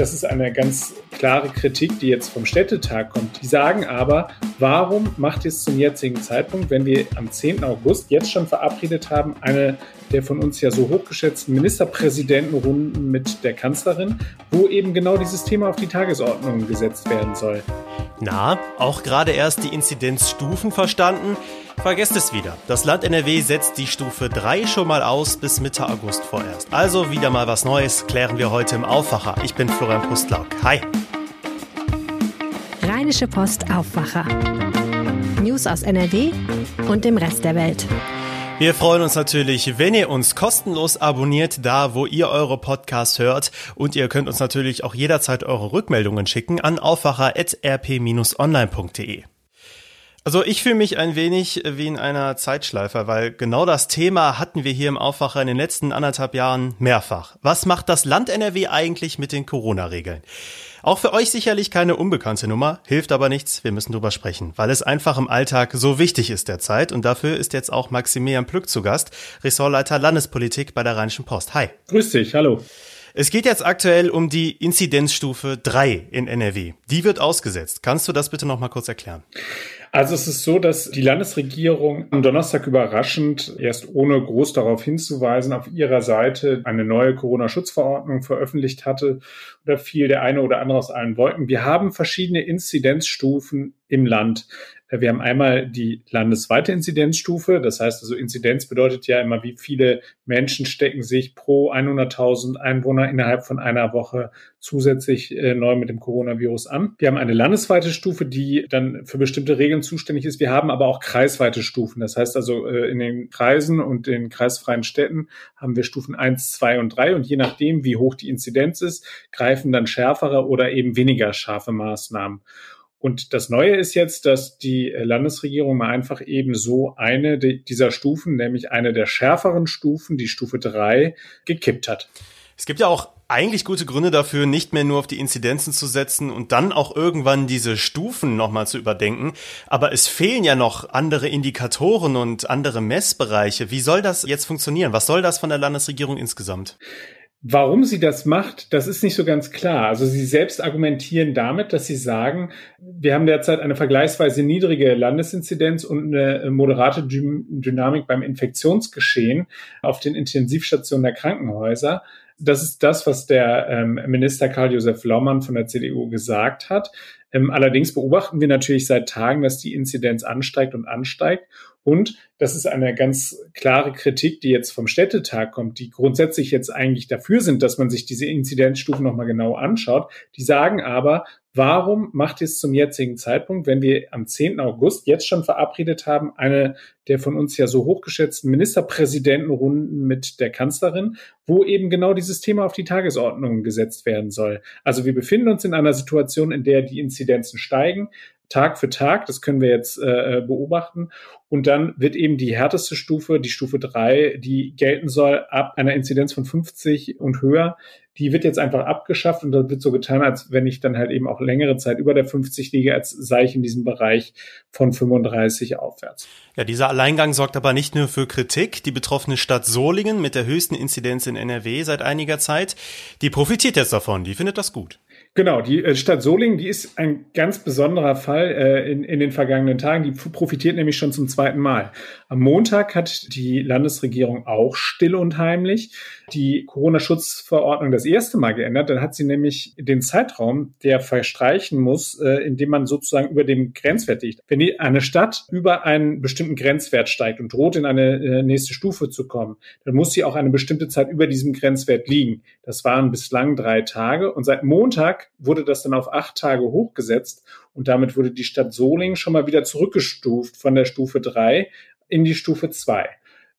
Das ist eine ganz klare Kritik, die jetzt vom Städtetag kommt. Die sagen aber, warum macht ihr es zum jetzigen Zeitpunkt, wenn wir am 10. August jetzt schon verabredet haben, eine der von uns ja so hochgeschätzten Ministerpräsidentenrunden mit der Kanzlerin, wo eben genau dieses Thema auf die Tagesordnung gesetzt werden soll. Na, auch gerade erst die Inzidenzstufen verstanden? Vergesst es wieder. Das Land NRW setzt die Stufe 3 schon mal aus bis Mitte August vorerst. Also wieder mal was Neues klären wir heute im Aufwacher. Ich bin Florian Pustlauk. Hi. Rheinische Post Aufwacher. News aus NRW und dem Rest der Welt. Wir freuen uns natürlich, wenn ihr uns kostenlos abonniert, da wo ihr eure Podcasts hört. Und ihr könnt uns natürlich auch jederzeit eure Rückmeldungen schicken an aufwacher.rp-online.de. Also ich fühle mich ein wenig wie in einer Zeitschleife, weil genau das Thema hatten wir hier im Aufwacher in den letzten anderthalb Jahren mehrfach. Was macht das Land NRW eigentlich mit den Corona-Regeln? Auch für euch sicherlich keine unbekannte Nummer, hilft aber nichts, wir müssen drüber sprechen, weil es einfach im Alltag so wichtig ist derzeit und dafür ist jetzt auch Maximilian Plück zu Gast, Ressortleiter Landespolitik bei der Rheinischen Post. Hi. Grüß dich, hallo. Es geht jetzt aktuell um die Inzidenzstufe 3 in NRW. Die wird ausgesetzt. Kannst du das bitte noch mal kurz erklären? Also es ist so, dass die Landesregierung am Donnerstag überraschend, erst ohne groß darauf hinzuweisen, auf ihrer Seite eine neue Corona-Schutzverordnung veröffentlicht hatte. Da fiel der eine oder andere aus allen Wolken. Wir haben verschiedene Inzidenzstufen im Land. Wir haben einmal die landesweite Inzidenzstufe. Das heißt also, Inzidenz bedeutet ja immer, wie viele Menschen stecken sich pro 100.000 Einwohner innerhalb von einer Woche zusätzlich äh, neu mit dem Coronavirus an. Wir haben eine landesweite Stufe, die dann für bestimmte Regeln zuständig ist. Wir haben aber auch kreisweite Stufen. Das heißt also, äh, in den Kreisen und den kreisfreien Städten haben wir Stufen 1, 2 und 3. Und je nachdem, wie hoch die Inzidenz ist, greifen dann schärfere oder eben weniger scharfe Maßnahmen. Und das Neue ist jetzt, dass die Landesregierung mal einfach eben so eine dieser Stufen, nämlich eine der schärferen Stufen, die Stufe drei, gekippt hat. Es gibt ja auch eigentlich gute Gründe dafür, nicht mehr nur auf die Inzidenzen zu setzen und dann auch irgendwann diese Stufen nochmal zu überdenken. Aber es fehlen ja noch andere Indikatoren und andere Messbereiche. Wie soll das jetzt funktionieren? Was soll das von der Landesregierung insgesamt? Warum sie das macht, das ist nicht so ganz klar. Also sie selbst argumentieren damit, dass sie sagen, wir haben derzeit eine vergleichsweise niedrige Landesinzidenz und eine moderate Dynamik beim Infektionsgeschehen auf den Intensivstationen der Krankenhäuser. Das ist das, was der ähm, Minister Karl-Josef Laumann von der CDU gesagt hat. Ähm, allerdings beobachten wir natürlich seit Tagen, dass die Inzidenz ansteigt und ansteigt. Und das ist eine ganz klare Kritik, die jetzt vom Städtetag kommt, die grundsätzlich jetzt eigentlich dafür sind, dass man sich diese Inzidenzstufen nochmal genau anschaut. Die sagen aber, warum macht ihr es zum jetzigen Zeitpunkt, wenn wir am 10. August jetzt schon verabredet haben, eine der von uns ja so hochgeschätzten Ministerpräsidentenrunden mit der Kanzlerin, wo eben genau dieses Thema auf die Tagesordnung gesetzt werden soll. Also wir befinden uns in einer Situation, in der die Inzidenzen steigen. Tag für Tag. Das können wir jetzt äh, äh, beobachten. Und dann wird eben die härteste Stufe, die Stufe drei, die gelten soll ab einer Inzidenz von 50 und höher, die wird jetzt einfach abgeschafft und da wird so getan, als wenn ich dann halt eben auch längere Zeit über der 50 liege, als sei ich in diesem Bereich von 35 aufwärts. Ja, dieser Alleingang sorgt aber nicht nur für Kritik. Die betroffene Stadt Solingen mit der höchsten Inzidenz in NRW seit einiger Zeit, die profitiert jetzt davon, die findet das gut. Genau, die äh, Stadt Solingen, die ist ein ganz besonderer Fall äh, in, in den vergangenen Tagen. Die profitiert nämlich schon zum zweiten Mal. Am Montag hat die Landesregierung auch still und heimlich die Corona-Schutzverordnung das erste Mal geändert. Dann hat sie nämlich den Zeitraum, der verstreichen muss, äh, indem man sozusagen über dem Grenzwert liegt. Wenn die, eine Stadt über einen bestimmten Grenzwert steigt und droht, in eine äh, nächste Stufe zu kommen, dann muss sie auch eine bestimmte Zeit über diesem Grenzwert liegen. Das waren bislang drei Tage und seit Montag wurde das dann auf acht Tage hochgesetzt und damit wurde die Stadt Solingen schon mal wieder zurückgestuft von der Stufe drei in die Stufe zwei.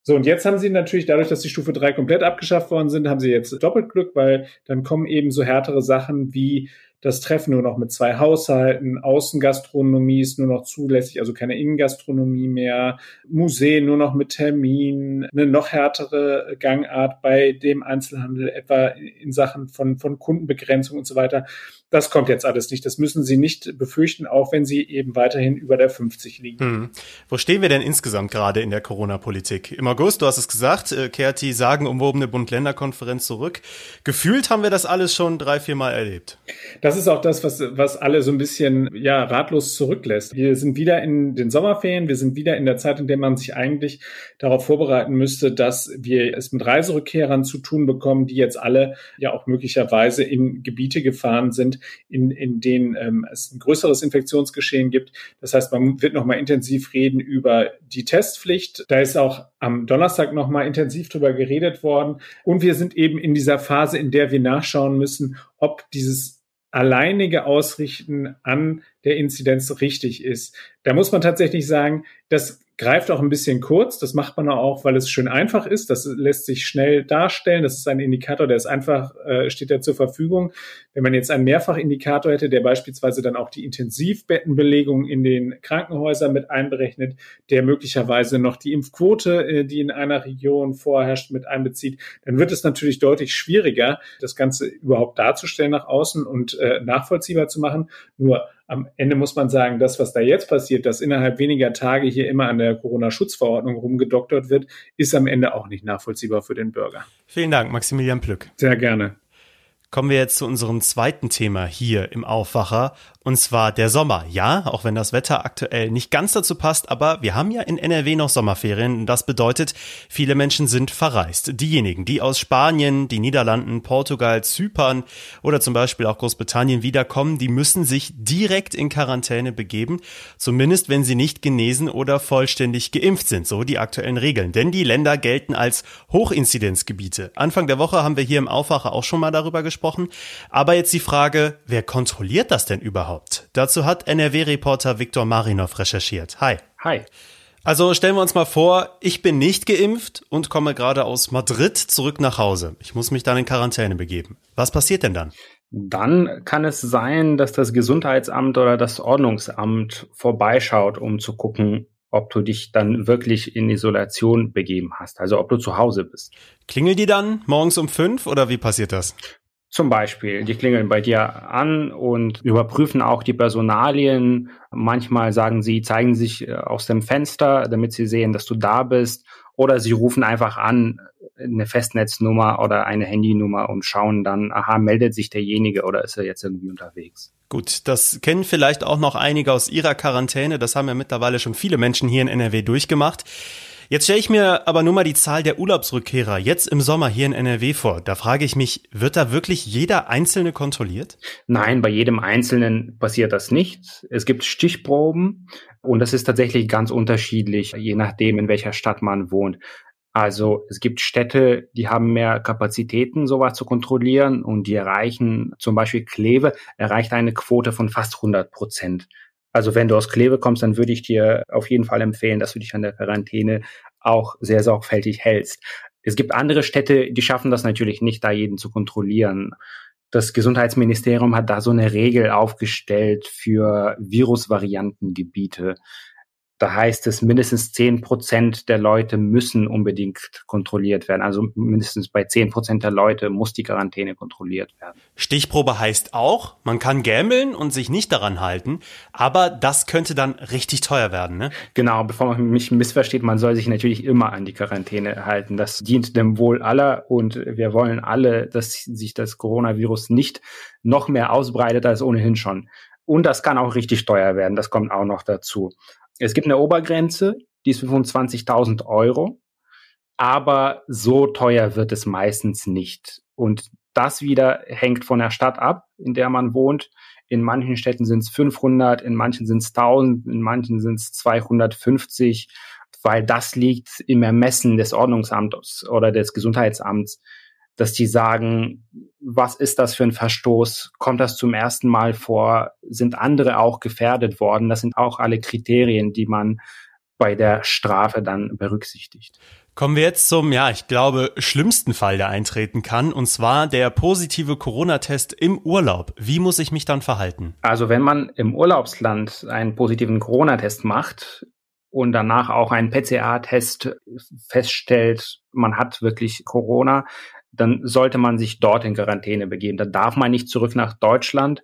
So, und jetzt haben sie natürlich dadurch, dass die Stufe 3 komplett abgeschafft worden sind, haben sie jetzt doppelt Glück, weil dann kommen eben so härtere Sachen wie das Treffen nur noch mit zwei Haushalten, Außengastronomie ist nur noch zulässig, also keine Innengastronomie mehr, Museen nur noch mit Termin, eine noch härtere Gangart bei dem Einzelhandel, etwa in Sachen von, von Kundenbegrenzung und so weiter. Das kommt jetzt alles nicht. Das müssen Sie nicht befürchten, auch wenn Sie eben weiterhin über der 50 liegen. Hm. Wo stehen wir denn insgesamt gerade in der Corona-Politik? Im August, du hast es gesagt, äh, kehrt die sagenumwobene Bund-Länder-Konferenz zurück. Gefühlt haben wir das alles schon drei, vier Mal erlebt. Das ist auch das, was, was alle so ein bisschen ja, ratlos zurücklässt. Wir sind wieder in den Sommerferien, wir sind wieder in der Zeit, in der man sich eigentlich darauf vorbereiten müsste, dass wir es mit Reiserückkehrern zu tun bekommen, die jetzt alle ja auch möglicherweise in Gebiete gefahren sind, in, in denen ähm, es ein größeres Infektionsgeschehen gibt. Das heißt, man wird nochmal intensiv reden über die Testpflicht. Da ist auch am Donnerstag nochmal intensiv drüber geredet worden. Und wir sind eben in dieser Phase, in der wir nachschauen müssen, ob dieses alleinige Ausrichten an der Inzidenz richtig ist. Da muss man tatsächlich sagen, das greift auch ein bisschen kurz. Das macht man auch, weil es schön einfach ist. Das lässt sich schnell darstellen. Das ist ein Indikator, der ist einfach, äh, steht da zur Verfügung. Wenn man jetzt einen Mehrfachindikator hätte, der beispielsweise dann auch die Intensivbettenbelegung in den Krankenhäusern mit einberechnet, der möglicherweise noch die Impfquote, äh, die in einer Region vorherrscht, mit einbezieht, dann wird es natürlich deutlich schwieriger, das Ganze überhaupt darzustellen nach außen und äh, nachvollziehbar zu machen. Nur am Ende muss man sagen, das, was da jetzt passiert, dass innerhalb weniger Tage hier immer an der Corona-Schutzverordnung rumgedoktert wird, ist am Ende auch nicht nachvollziehbar für den Bürger. Vielen Dank, Maximilian Plück. Sehr gerne. Kommen wir jetzt zu unserem zweiten Thema hier im Aufwacher, und zwar der Sommer. Ja, auch wenn das Wetter aktuell nicht ganz dazu passt, aber wir haben ja in NRW noch Sommerferien. Das bedeutet, viele Menschen sind verreist. Diejenigen, die aus Spanien, die Niederlanden, Portugal, Zypern oder zum Beispiel auch Großbritannien wiederkommen, die müssen sich direkt in Quarantäne begeben. Zumindest wenn sie nicht genesen oder vollständig geimpft sind. So die aktuellen Regeln. Denn die Länder gelten als Hochinzidenzgebiete. Anfang der Woche haben wir hier im Aufwacher auch schon mal darüber gesprochen. Aber jetzt die Frage, wer kontrolliert das denn überhaupt? Dazu hat NRW-Reporter Viktor Marinov recherchiert. Hi. Hi. Also stellen wir uns mal vor, ich bin nicht geimpft und komme gerade aus Madrid zurück nach Hause. Ich muss mich dann in Quarantäne begeben. Was passiert denn dann? Dann kann es sein, dass das Gesundheitsamt oder das Ordnungsamt vorbeischaut, um zu gucken, ob du dich dann wirklich in Isolation begeben hast, also ob du zu Hause bist. Klingelt die dann morgens um fünf oder wie passiert das? Zum Beispiel, die klingeln bei dir an und überprüfen auch die Personalien. Manchmal sagen sie, zeigen sich äh, aus dem Fenster, damit sie sehen, dass du da bist. Oder sie rufen einfach an, eine Festnetznummer oder eine Handynummer und schauen dann, aha, meldet sich derjenige oder ist er jetzt irgendwie unterwegs. Gut, das kennen vielleicht auch noch einige aus ihrer Quarantäne. Das haben ja mittlerweile schon viele Menschen hier in NRW durchgemacht. Jetzt stelle ich mir aber nur mal die Zahl der Urlaubsrückkehrer jetzt im Sommer hier in NRW vor. Da frage ich mich, wird da wirklich jeder Einzelne kontrolliert? Nein, bei jedem Einzelnen passiert das nicht. Es gibt Stichproben und das ist tatsächlich ganz unterschiedlich, je nachdem, in welcher Stadt man wohnt. Also es gibt Städte, die haben mehr Kapazitäten, sowas zu kontrollieren und die erreichen, zum Beispiel Kleve, erreicht eine Quote von fast 100 Prozent. Also wenn du aus Kleve kommst, dann würde ich dir auf jeden Fall empfehlen, dass du dich an der Quarantäne auch sehr sorgfältig hältst. Es gibt andere Städte, die schaffen das natürlich nicht, da jeden zu kontrollieren. Das Gesundheitsministerium hat da so eine Regel aufgestellt für Virusvariantengebiete. Da heißt es, mindestens zehn Prozent der Leute müssen unbedingt kontrolliert werden. Also mindestens bei zehn Prozent der Leute muss die Quarantäne kontrolliert werden. Stichprobe heißt auch, man kann gambeln und sich nicht daran halten, aber das könnte dann richtig teuer werden, ne? Genau, bevor man mich missversteht, man soll sich natürlich immer an die Quarantäne halten. Das dient dem Wohl aller und wir wollen alle, dass sich das Coronavirus nicht noch mehr ausbreitet als ohnehin schon. Und das kann auch richtig teuer werden, das kommt auch noch dazu. Es gibt eine Obergrenze, die ist 25.000 Euro, aber so teuer wird es meistens nicht. Und das wieder hängt von der Stadt ab, in der man wohnt. In manchen Städten sind es 500, in manchen sind es 1000, in manchen sind es 250, weil das liegt im Ermessen des Ordnungsamtes oder des Gesundheitsamts dass die sagen, was ist das für ein Verstoß? Kommt das zum ersten Mal vor? Sind andere auch gefährdet worden? Das sind auch alle Kriterien, die man bei der Strafe dann berücksichtigt. Kommen wir jetzt zum, ja, ich glaube, schlimmsten Fall, der eintreten kann, und zwar der positive Corona-Test im Urlaub. Wie muss ich mich dann verhalten? Also wenn man im Urlaubsland einen positiven Corona-Test macht und danach auch einen PCA-Test feststellt, man hat wirklich Corona, dann sollte man sich dort in Quarantäne begeben. Da darf man nicht zurück nach Deutschland.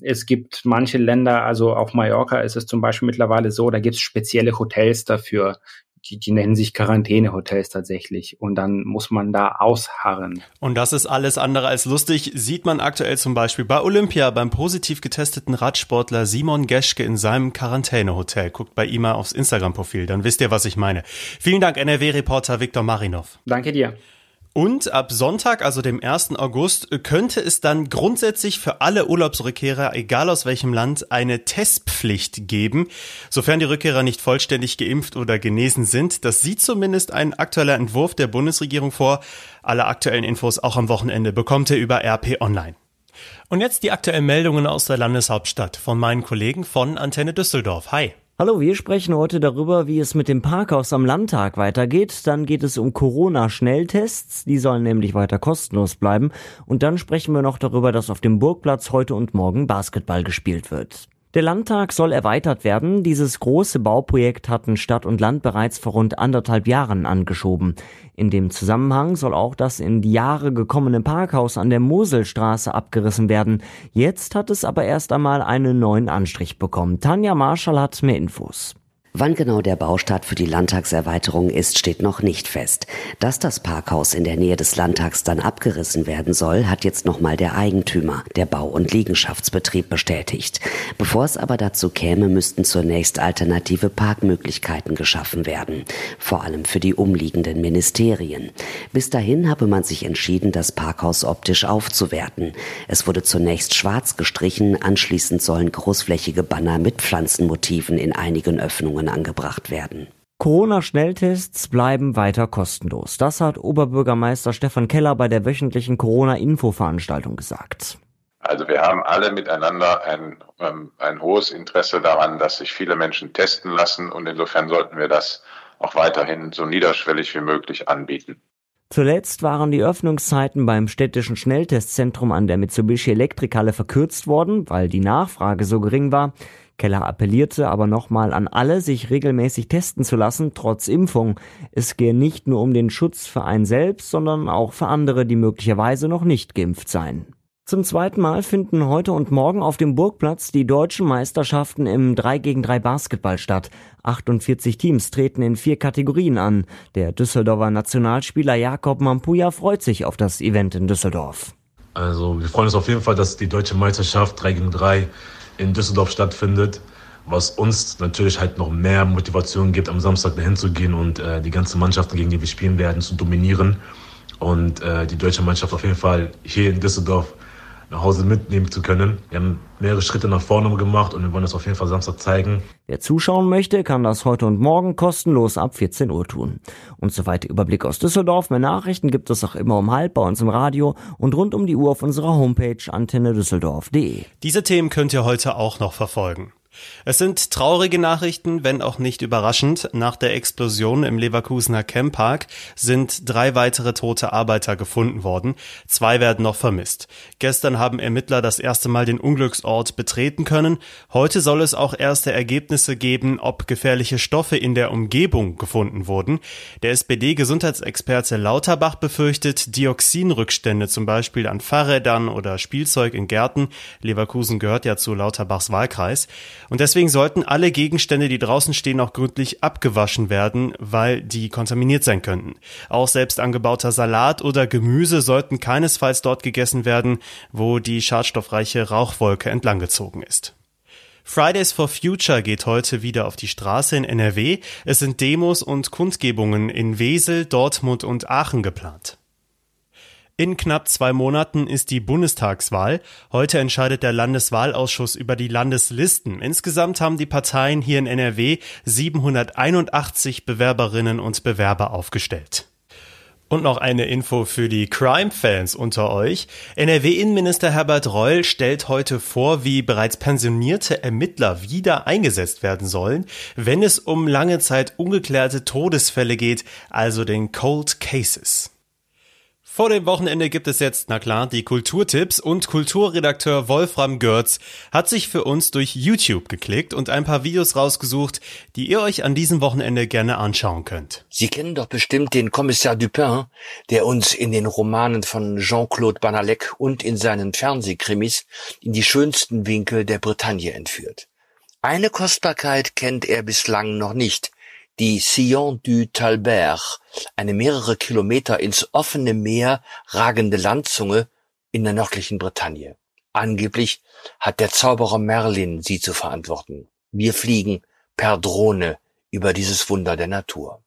Es gibt manche Länder, also auf Mallorca ist es zum Beispiel mittlerweile so, da gibt es spezielle Hotels dafür, die, die nennen sich Quarantänehotels tatsächlich. Und dann muss man da ausharren. Und das ist alles andere als lustig. Sieht man aktuell zum Beispiel bei Olympia beim positiv getesteten Radsportler Simon Geschke in seinem Quarantänehotel. Guckt bei ihm mal aufs Instagram-Profil, dann wisst ihr, was ich meine. Vielen Dank, NRW-Reporter Viktor Marinov. Danke dir. Und ab Sonntag, also dem 1. August, könnte es dann grundsätzlich für alle Urlaubsrückkehrer, egal aus welchem Land, eine Testpflicht geben, sofern die Rückkehrer nicht vollständig geimpft oder genesen sind. Das sieht zumindest ein aktueller Entwurf der Bundesregierung vor. Alle aktuellen Infos auch am Wochenende bekommt ihr über RP Online. Und jetzt die aktuellen Meldungen aus der Landeshauptstadt von meinen Kollegen von Antenne Düsseldorf. Hi. Hallo, wir sprechen heute darüber, wie es mit dem Parkhaus am Landtag weitergeht. Dann geht es um Corona-Schnelltests, die sollen nämlich weiter kostenlos bleiben. Und dann sprechen wir noch darüber, dass auf dem Burgplatz heute und morgen Basketball gespielt wird. Der Landtag soll erweitert werden. Dieses große Bauprojekt hatten Stadt und Land bereits vor rund anderthalb Jahren angeschoben. In dem Zusammenhang soll auch das in die Jahre gekommene Parkhaus an der Moselstraße abgerissen werden. Jetzt hat es aber erst einmal einen neuen Anstrich bekommen. Tanja Marschall hat mehr Infos. Wann genau der Baustart für die Landtagserweiterung ist, steht noch nicht fest. Dass das Parkhaus in der Nähe des Landtags dann abgerissen werden soll, hat jetzt nochmal der Eigentümer, der Bau- und Liegenschaftsbetrieb, bestätigt. Bevor es aber dazu käme, müssten zunächst alternative Parkmöglichkeiten geschaffen werden, vor allem für die umliegenden Ministerien. Bis dahin habe man sich entschieden, das Parkhaus optisch aufzuwerten. Es wurde zunächst schwarz gestrichen, anschließend sollen großflächige Banner mit Pflanzenmotiven in einigen Öffnungen Impfungen angebracht werden. Corona-Schnelltests bleiben weiter kostenlos. Das hat Oberbürgermeister Stefan Keller bei der wöchentlichen Corona-Info-Veranstaltung gesagt. Also wir haben alle miteinander ein, ähm, ein hohes Interesse daran, dass sich viele Menschen testen lassen und insofern sollten wir das auch weiterhin so niederschwellig wie möglich anbieten. Zuletzt waren die Öffnungszeiten beim städtischen Schnelltestzentrum an der Mitsubishi Elektrikhalle verkürzt worden, weil die Nachfrage so gering war. Keller appellierte aber nochmal an alle, sich regelmäßig testen zu lassen, trotz Impfung. Es gehe nicht nur um den Schutz für einen selbst, sondern auch für andere, die möglicherweise noch nicht geimpft seien. Zum zweiten Mal finden heute und morgen auf dem Burgplatz die deutschen Meisterschaften im 3 gegen 3 Basketball statt. 48 Teams treten in vier Kategorien an. Der Düsseldorfer Nationalspieler Jakob Mampuja freut sich auf das Event in Düsseldorf. Also wir freuen uns auf jeden Fall, dass die deutsche Meisterschaft 3 gegen 3 in Düsseldorf stattfindet, was uns natürlich halt noch mehr Motivation gibt, am Samstag dahin zu gehen und äh, die ganzen Mannschaften, gegen die wir spielen werden, zu dominieren. Und äh, die deutsche Mannschaft auf jeden Fall hier in Düsseldorf nach Hause mitnehmen zu können. Wir haben mehrere Schritte nach vorne gemacht und wir wollen das auf jeden Fall Samstag zeigen. Wer zuschauen möchte, kann das heute und morgen kostenlos ab 14 Uhr tun. Und soweit Überblick aus Düsseldorf. Mehr Nachrichten gibt es auch immer um halb bei uns im Radio und rund um die Uhr auf unserer Homepage antennedüsseldorf.de. Diese Themen könnt ihr heute auch noch verfolgen. Es sind traurige Nachrichten, wenn auch nicht überraschend. Nach der Explosion im Leverkusener Camppark sind drei weitere tote Arbeiter gefunden worden. Zwei werden noch vermisst. Gestern haben Ermittler das erste Mal den Unglücksort betreten können. Heute soll es auch erste Ergebnisse geben, ob gefährliche Stoffe in der Umgebung gefunden wurden. Der SPD-Gesundheitsexperte Lauterbach befürchtet Dioxinrückstände zum Beispiel an Fahrrädern oder Spielzeug in Gärten. Leverkusen gehört ja zu Lauterbachs Wahlkreis. Und deswegen sollten alle Gegenstände, die draußen stehen, auch gründlich abgewaschen werden, weil die kontaminiert sein könnten. Auch selbst angebauter Salat oder Gemüse sollten keinesfalls dort gegessen werden, wo die schadstoffreiche Rauchwolke entlanggezogen ist. Fridays for Future geht heute wieder auf die Straße in NRW. Es sind Demos und Kundgebungen in Wesel, Dortmund und Aachen geplant. In knapp zwei Monaten ist die Bundestagswahl. Heute entscheidet der Landeswahlausschuss über die Landeslisten. Insgesamt haben die Parteien hier in NRW 781 Bewerberinnen und Bewerber aufgestellt. Und noch eine Info für die Crime-Fans unter euch. NRW-Innenminister Herbert Reul stellt heute vor, wie bereits pensionierte Ermittler wieder eingesetzt werden sollen, wenn es um lange Zeit ungeklärte Todesfälle geht, also den Cold Cases. Vor dem Wochenende gibt es jetzt, na klar, die Kulturtipps und Kulturredakteur Wolfram Görz hat sich für uns durch YouTube geklickt und ein paar Videos rausgesucht, die ihr euch an diesem Wochenende gerne anschauen könnt. Sie kennen doch bestimmt den Kommissar Dupin, der uns in den Romanen von Jean-Claude Banalek und in seinen Fernsehkrimis in die schönsten Winkel der Bretagne entführt. Eine Kostbarkeit kennt er bislang noch nicht, die Sillon du Talbert, eine mehrere Kilometer ins offene Meer ragende Landzunge in der nördlichen Bretagne. Angeblich hat der Zauberer Merlin sie zu verantworten. Wir fliegen per Drohne über dieses Wunder der Natur.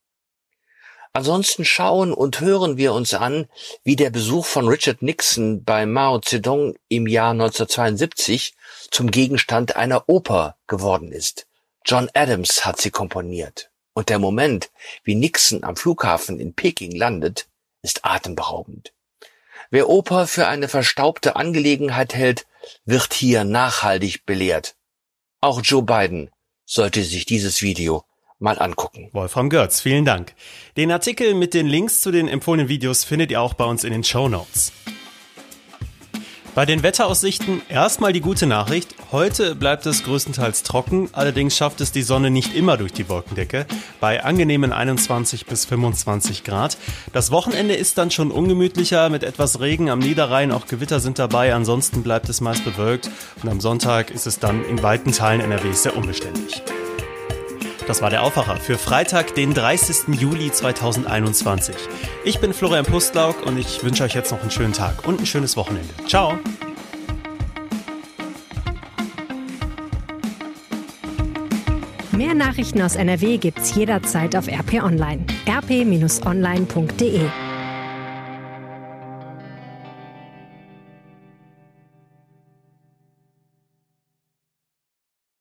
Ansonsten schauen und hören wir uns an, wie der Besuch von Richard Nixon bei Mao Zedong im Jahr 1972 zum Gegenstand einer Oper geworden ist. John Adams hat sie komponiert. Und der Moment, wie Nixon am Flughafen in Peking landet, ist atemberaubend. Wer Oper für eine verstaubte Angelegenheit hält, wird hier nachhaltig belehrt. Auch Joe Biden sollte sich dieses Video mal angucken. Wolfram Götz, vielen Dank. Den Artikel mit den Links zu den empfohlenen Videos findet ihr auch bei uns in den Show Notes. Bei den Wetteraussichten erstmal die gute Nachricht. Heute bleibt es größtenteils trocken, allerdings schafft es die Sonne nicht immer durch die Wolkendecke, bei angenehmen 21 bis 25 Grad. Das Wochenende ist dann schon ungemütlicher mit etwas Regen am Niederrhein, auch Gewitter sind dabei, ansonsten bleibt es meist bewölkt und am Sonntag ist es dann in weiten Teilen NRWs sehr unbeständig. Das war der Aufwacher für Freitag, den 30. Juli 2021. Ich bin Florian Pustlauk und ich wünsche euch jetzt noch einen schönen Tag und ein schönes Wochenende. Ciao! Mehr Nachrichten aus NRW gibt's jederzeit auf RP Online. rp-online.de